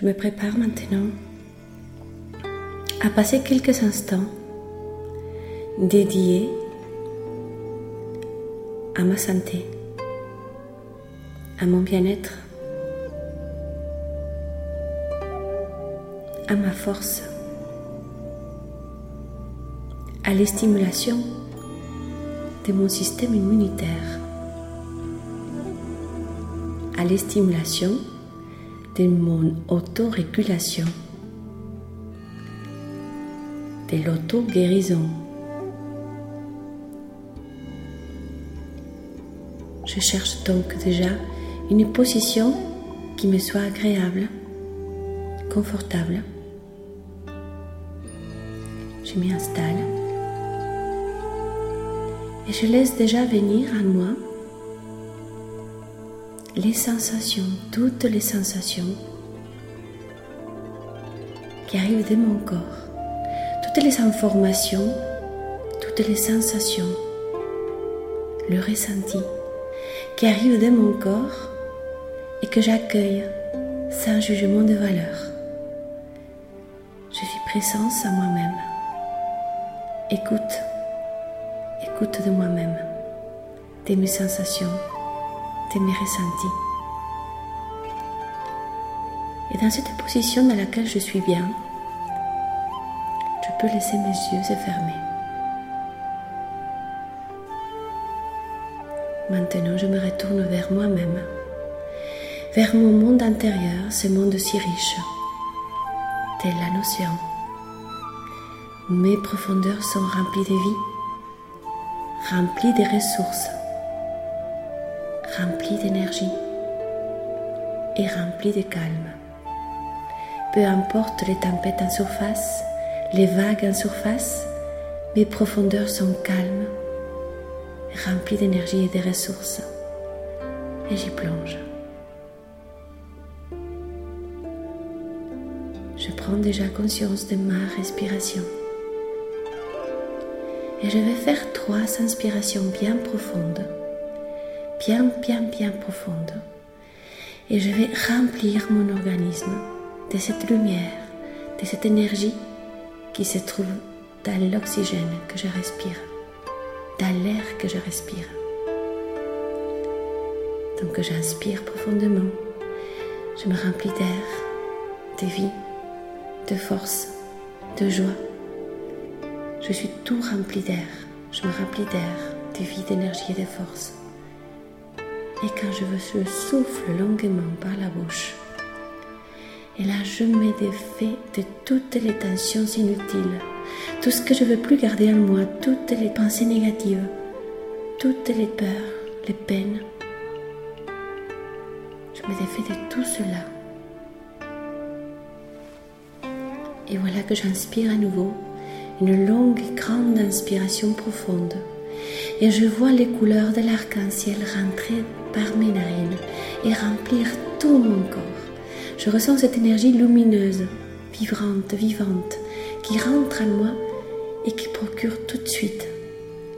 Je me prépare maintenant à passer quelques instants dédiés à ma santé, à mon bien-être, à ma force, à l'estimulation de mon système immunitaire, à l'estimulation de mon autorégulation, de l'auto-guérison. Je cherche donc déjà une position qui me soit agréable, confortable. Je m'y installe et je laisse déjà venir à moi les sensations, toutes les sensations qui arrivent de mon corps, toutes les informations, toutes les sensations, le ressenti qui arrivent de mon corps et que j'accueille sans jugement de valeur. Je suis présence à moi-même. Écoute, écoute de moi-même, de mes sensations, de mes ressentis. Et dans cette position dans laquelle je suis bien, je peux laisser mes yeux se fermer. Maintenant, je me retourne vers moi-même, vers mon monde intérieur, ce monde si riche, tel la notion. Mes profondeurs sont remplies de vie, remplies de ressources, rempli d'énergie et rempli de calme. Peu importe les tempêtes en surface, les vagues en surface, mes profondeurs sont calmes, remplies d'énergie et de ressources. Et j'y plonge. Je prends déjà conscience de ma respiration. Et je vais faire trois inspirations bien profondes bien, bien, bien profonde. Et je vais remplir mon organisme de cette lumière, de cette énergie qui se trouve dans l'oxygène que je respire, dans l'air que je respire. Donc j'inspire profondément, je me remplis d'air, de vie, de force, de joie. Je suis tout rempli d'air, je me remplis d'air, de vie, d'énergie et de force. Et quand je veux, je souffle longuement par la bouche. Et là, je me défais de toutes les tensions inutiles, tout ce que je veux plus garder en moi, toutes les pensées négatives, toutes les peurs, les peines. Je me défais de tout cela. Et voilà que j'inspire à nouveau une longue et grande inspiration profonde. Et je vois les couleurs de l'arc-en-ciel rentrer par mes narines et remplir tout mon corps. Je ressens cette énergie lumineuse, vibrante, vivante, qui rentre en moi et qui procure tout de suite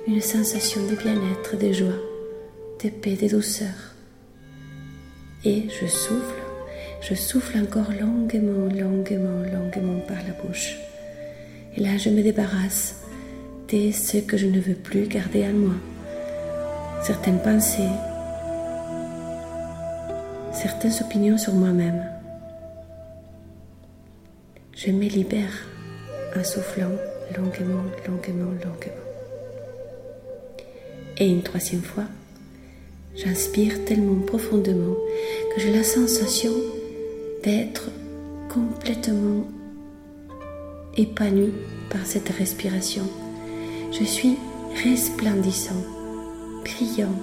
une sensation de bien-être, de joie, de paix, de douceur. Et je souffle, je souffle encore longuement, longuement, longuement par la bouche. Et là, je me débarrasse ce que je ne veux plus garder en moi. Certaines pensées, certaines opinions sur moi-même. Je me libère en soufflant longuement, longuement, longuement. Et une troisième fois, j'inspire tellement profondément que j'ai la sensation d'être complètement épanoui par cette respiration. Je suis resplendissant, brillant,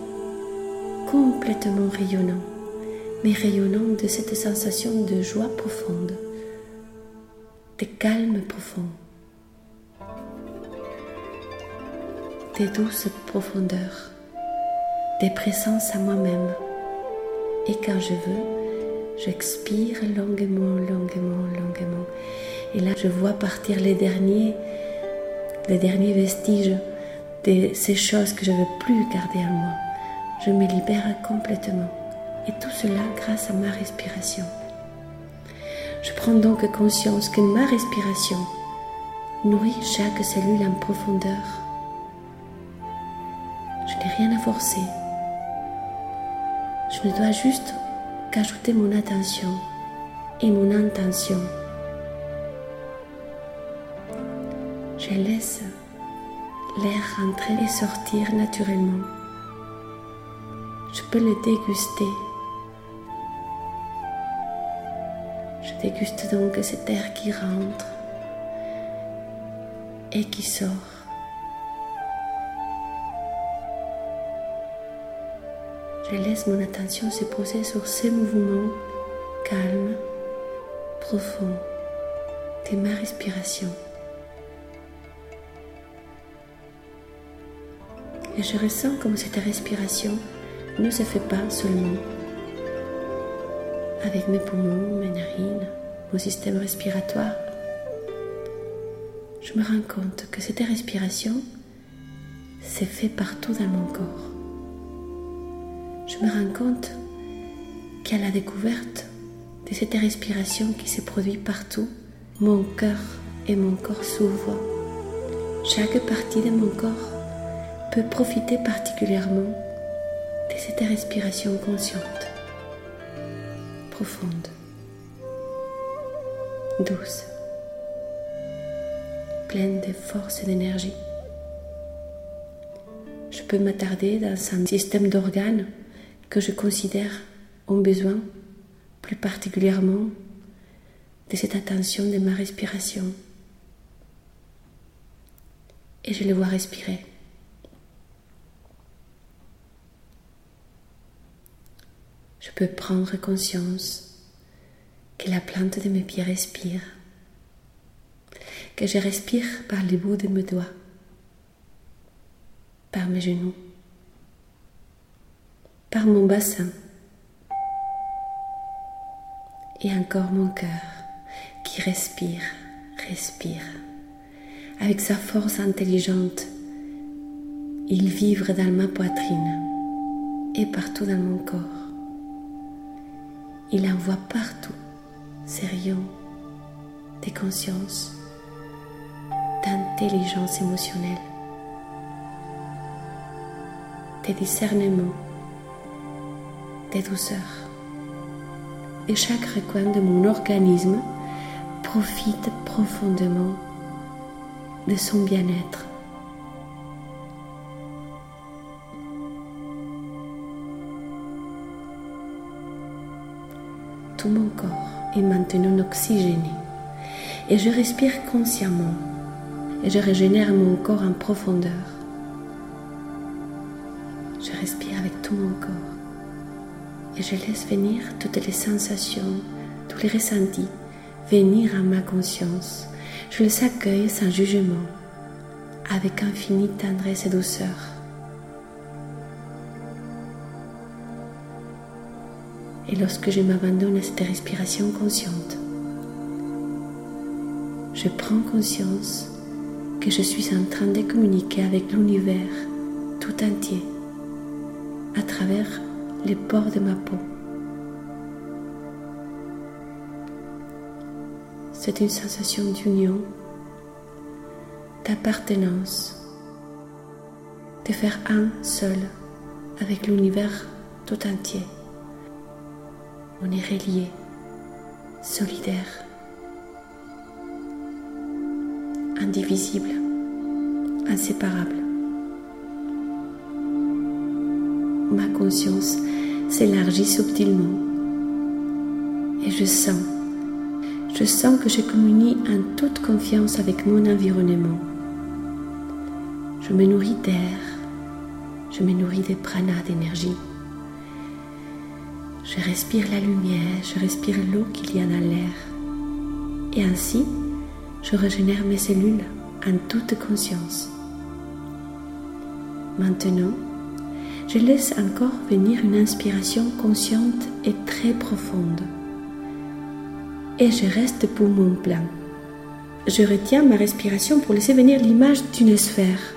complètement rayonnant mais rayonnant de cette sensation de joie profonde, de calme profond, de douce profondeur, de présence à moi-même. Et quand je veux, j'expire longuement, longuement, longuement. Et là, je vois partir les derniers, les derniers vestiges de ces choses que je ne veux plus garder en moi. Je me libère complètement. Et tout cela grâce à ma respiration. Je prends donc conscience que ma respiration nourrit chaque cellule en profondeur. Je n'ai rien à forcer. Je ne dois juste qu'ajouter mon attention et mon intention. Je laisse l'air rentrer et sortir naturellement. Je peux le déguster. Je déguste donc cet air qui rentre et qui sort. Je laisse mon attention se poser sur ces mouvements calmes, profonds de ma respiration. Et je ressens comme cette respiration ne se fait pas seulement avec mes poumons, mes narines, mon système respiratoire. Je me rends compte que cette respiration s'est fait partout dans mon corps. Je me rends compte qu'à la découverte de cette respiration qui se produit partout, mon cœur et mon corps s'ouvrent. Chaque partie de mon corps peut profiter particulièrement de cette respiration consciente, profonde, douce, pleine de force et d'énergie. Je peux m'attarder dans un système d'organes que je considère ont besoin plus particulièrement de cette attention de ma respiration. Et je les vois respirer. Je peux prendre conscience que la plante de mes pieds respire, que je respire par les bouts de mes doigts, par mes genoux, par mon bassin et encore mon cœur qui respire, respire. Avec sa force intelligente, il vivre dans ma poitrine et partout dans mon corps. Il envoie partout ses rayons des consciences, d'intelligence émotionnelle, des discernements, des douceurs. Et chaque recoin de mon organisme profite profondément de son bien-être. Est maintenant oxygéné et je respire consciemment et je régénère mon corps en profondeur. Je respire avec tout mon corps et je laisse venir toutes les sensations, tous les ressentis venir à ma conscience. Je les accueille sans jugement, avec infinie tendresse et douceur. Et lorsque je m'abandonne à cette respiration consciente, je prends conscience que je suis en train de communiquer avec l'univers tout entier à travers les pores de ma peau. C'est une sensation d'union, d'appartenance, de faire un seul avec l'univers tout entier on est relié, solidaire, indivisible, inséparable. Ma conscience s'élargit subtilement et je sens, je sens que je communie en toute confiance avec mon environnement. Je me nourris d'air, je me nourris des pranas d'énergie. Je respire la lumière, je respire l'eau qu'il y a dans l'air. Et ainsi, je régénère mes cellules en toute conscience. Maintenant, je laisse encore venir une inspiration consciente et très profonde. Et je reste pour mon plein. Je retiens ma respiration pour laisser venir l'image d'une sphère.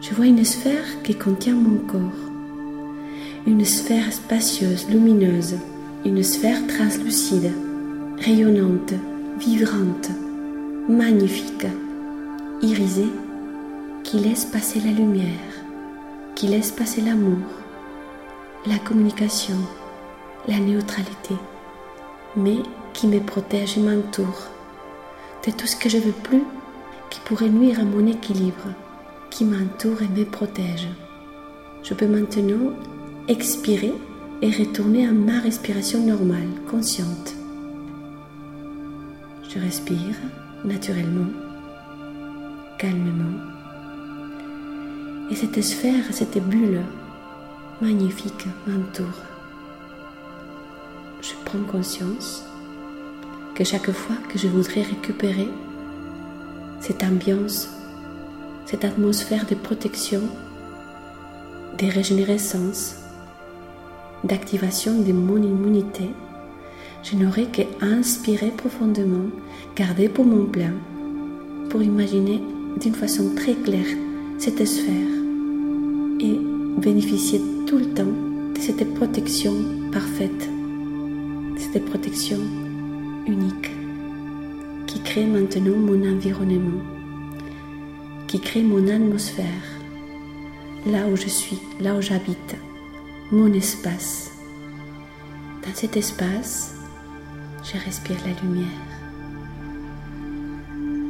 Je vois une sphère qui contient mon corps une sphère spacieuse, lumineuse, une sphère translucide, rayonnante, vibrante, magnifique, irisée, qui laisse passer la lumière, qui laisse passer l'amour, la communication, la neutralité, mais qui me protège et m'entoure. De tout ce que je veux plus qui pourrait nuire à mon équilibre, qui m'entoure et me protège. Je peux maintenant expirer et retourner à ma respiration normale, consciente. Je respire naturellement, calmement. Et cette sphère, cette bulle magnifique m'entoure. Je prends conscience que chaque fois que je voudrais récupérer cette ambiance, cette atmosphère de protection, de régénérescence, d'activation de mon immunité, je n'aurai qu'à inspirer profondément, garder pour mon plein, pour imaginer d'une façon très claire cette sphère et bénéficier tout le temps de cette protection parfaite, cette protection unique qui crée maintenant mon environnement, qui crée mon atmosphère, là où je suis, là où j'habite, mon espace. Dans cet espace, je respire la lumière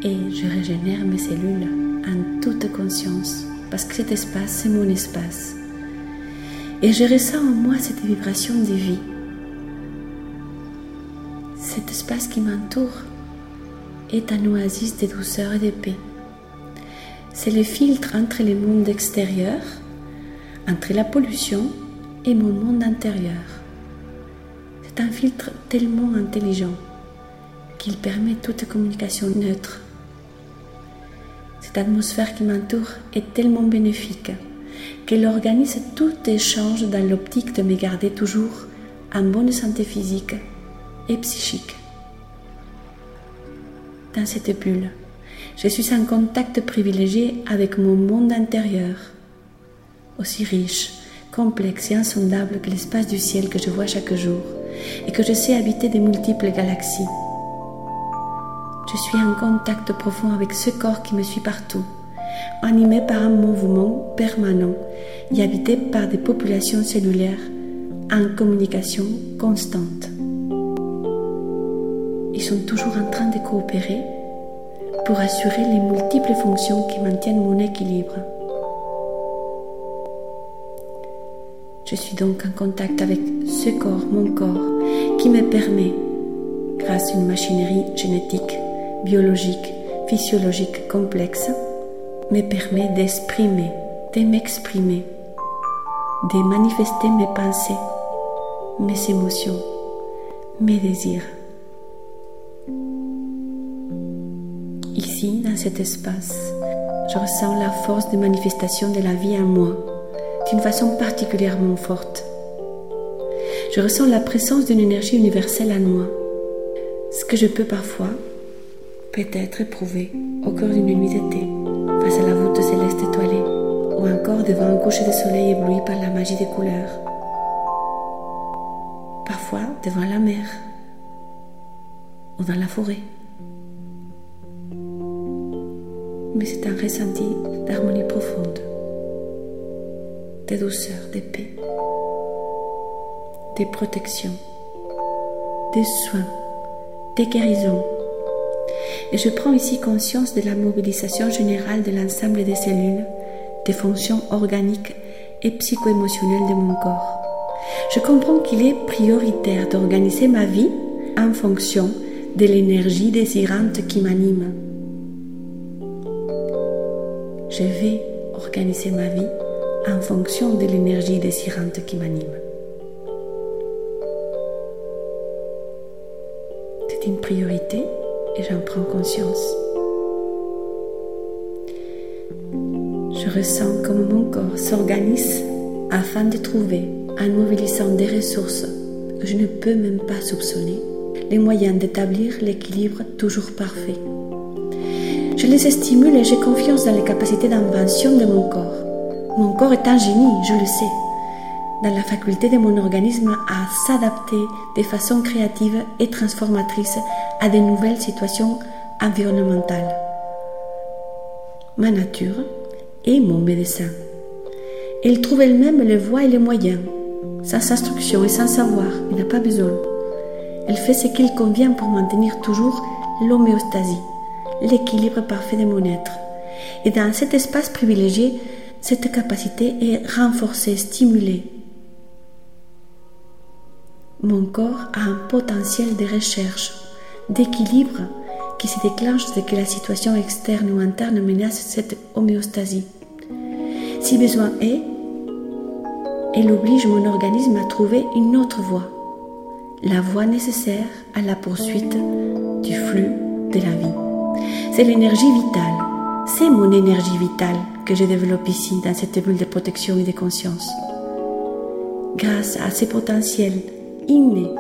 et je régénère mes cellules en toute conscience parce que cet espace, c'est mon espace. Et je ressens en moi cette vibration de vie cet espace qui m'entoure est un oasis de douceur et de paix. C'est le filtre entre le monde extérieur, entre la pollution et mon monde intérieur. C'est un filtre tellement intelligent qu'il permet toute communication neutre. Cette atmosphère qui m'entoure est tellement bénéfique qu'elle organise tout échange dans l'optique de me garder toujours en bonne santé physique et psychique. Dans cette bulle, je suis en contact privilégié avec mon monde intérieur, aussi riche, complexe et insondable que l'espace du ciel que je vois chaque jour et que je sais habiter des multiples galaxies. Je suis en contact profond avec ce corps qui me suit partout, animé par un mouvement permanent et habité par des populations cellulaires en communication constante. Ils sont toujours en train de coopérer pour assurer les multiples fonctions qui maintiennent mon équilibre. Je suis donc en contact avec ce corps, mon corps, qui me permet, grâce à une machinerie génétique, biologique, physiologique complexe, me permet d'exprimer, de m'exprimer, de manifester mes pensées, mes émotions, mes désirs. Ici, dans cet espace, je ressens la force de manifestation de la vie en moi d'une façon particulièrement forte. Je ressens la présence d'une énergie universelle en moi, ce que je peux parfois, peut-être éprouver au cœur d'une nuit d'été, face à la voûte céleste étoilée, ou encore devant un coucher de soleil ébloui par la magie des couleurs. Parfois devant la mer ou dans la forêt. mais c'est un ressenti d'harmonie profonde, de douceur, de paix, de protection, de soins, de guérison. Et je prends ici conscience de la mobilisation générale de l'ensemble des cellules, des fonctions organiques et psycho-émotionnelles de mon corps. Je comprends qu'il est prioritaire d'organiser ma vie en fonction de l'énergie désirante qui m'anime je vais organiser ma vie en fonction de l'énergie désirante qui m'anime. C'est une priorité et j'en prends conscience. Je ressens comme mon corps s'organise afin de trouver, en mobilisant des ressources que je ne peux même pas soupçonner, les moyens d'établir l'équilibre toujours parfait je les stimule et j'ai confiance dans les capacités d'invention de mon corps. Mon corps est un génie, je le sais. dans la faculté de mon organisme à s'adapter de façon créative et transformatrice à de nouvelles situations environnementales. Ma nature est mon médecin. Elle trouve elle-même les voies et les moyens. Sans instruction et sans savoir, il n'a pas besoin. Elle fait ce qu'il convient pour maintenir toujours l'homéostasie, l'équilibre parfait de mon être. Et dans cet espace privilégié, cette capacité est renforcée, stimulée. Mon corps a un potentiel de recherche, d'équilibre qui se déclenche dès que la situation externe ou interne menace cette homéostasie. Si besoin est, elle oblige mon organisme à trouver une autre voie, la voie nécessaire à la poursuite du flux de la vie. C'est l'énergie vitale, c'est mon énergie vitale que je développe ici dans cette bulle de protection et de conscience. Grâce à ces potentiels innés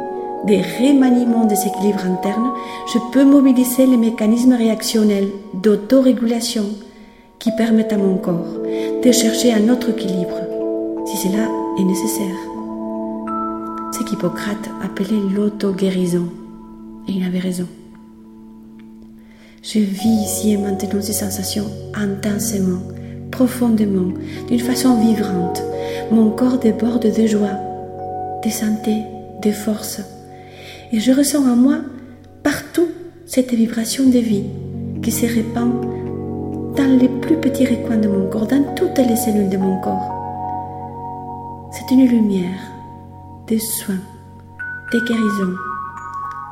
des remaniements des équilibres internes, je peux mobiliser les mécanismes réactionnels d'autorégulation qui permettent à mon corps de chercher un autre équilibre, si cela est nécessaire. Ce qu'Hippocrate appelait l'auto-guérison. Et il avait raison. Je vis ici et maintenant ces sensations intensément, profondément, d'une façon vibrante. Mon corps déborde de joie, de santé, de force. Et je ressens en moi partout cette vibration de vie qui se répand dans les plus petits recoins de mon corps, dans toutes les cellules de mon corps. C'est une lumière de soins, de guérison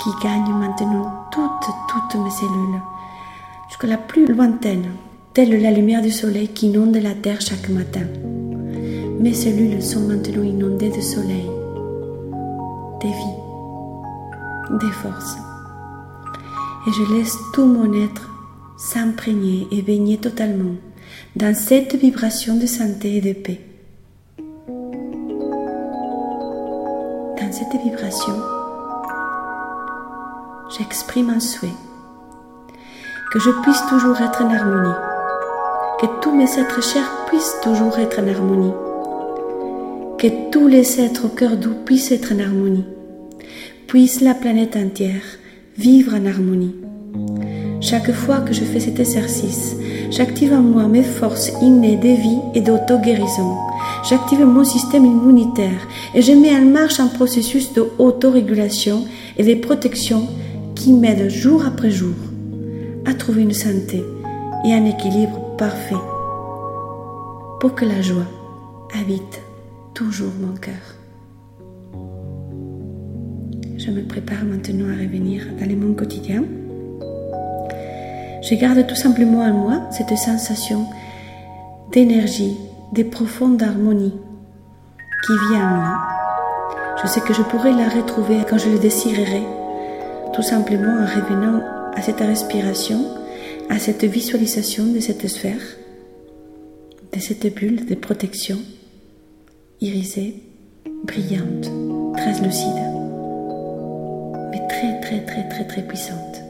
qui gagne maintenant toutes, toutes mes cellules, jusqu'à la plus lointaine, telle la lumière du soleil qui inonde la terre chaque matin. Mes cellules sont maintenant inondées de soleil, de vie, des forces. Et je laisse tout mon être s'imprégner et baigner totalement dans cette vibration de santé et de paix. Dans cette vibration, j'exprime un souhait que je puisse toujours être en harmonie, que tous mes êtres chers puissent toujours être en harmonie, que tous les êtres au cœur doux puissent être en harmonie, puisse la planète entière vivre en harmonie. Chaque fois que je fais cet exercice, j'active en moi mes forces innées de vie et d'auto-guérison. J'active mon système immunitaire et je mets en marche un processus d'autorégulation et de protection qui m'aide jour après jour à trouver une santé et un équilibre parfait pour que la joie habite toujours mon cœur. Je me prépare maintenant à revenir dans le monde quotidien. Je garde tout simplement en moi cette sensation d'énergie, de profonde harmonie qui vient en moi. Je sais que je pourrai la retrouver quand je le désirerai, tout simplement en revenant à cette respiration, à cette visualisation de cette sphère, de cette bulle de protection, irisée, brillante, translucide, mais très très très très très puissante.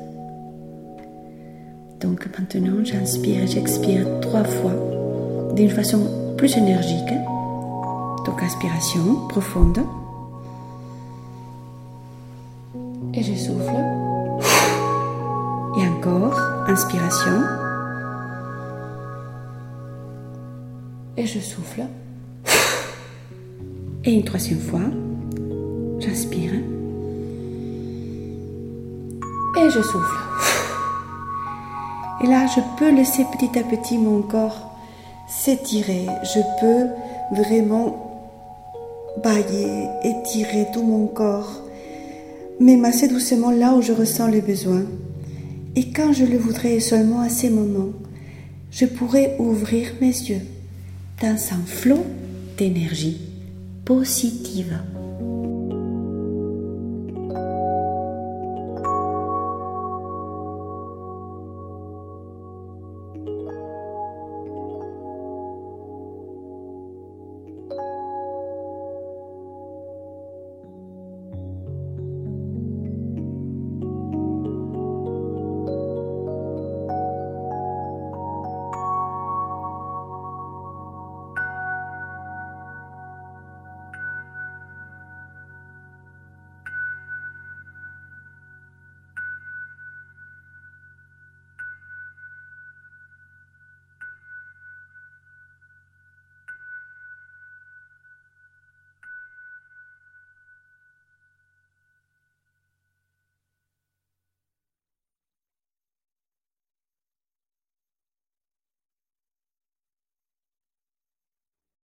Donc maintenant, j'inspire et j'expire trois fois d'une façon plus énergique. Donc inspiration profonde. Et je inspiration. Et je souffle. Et une troisième fois, j'inspire. Et je souffle. Et là, je peux laisser petit à petit mon corps s'étirer. Je peux vraiment bailler, étirer tout mon corps, m'émasser doucement là où je ressens le besoin. Et quand je le voudrais seulement à ces moments, je pourrais ouvrir mes yeux dans un flot d'énergie positive.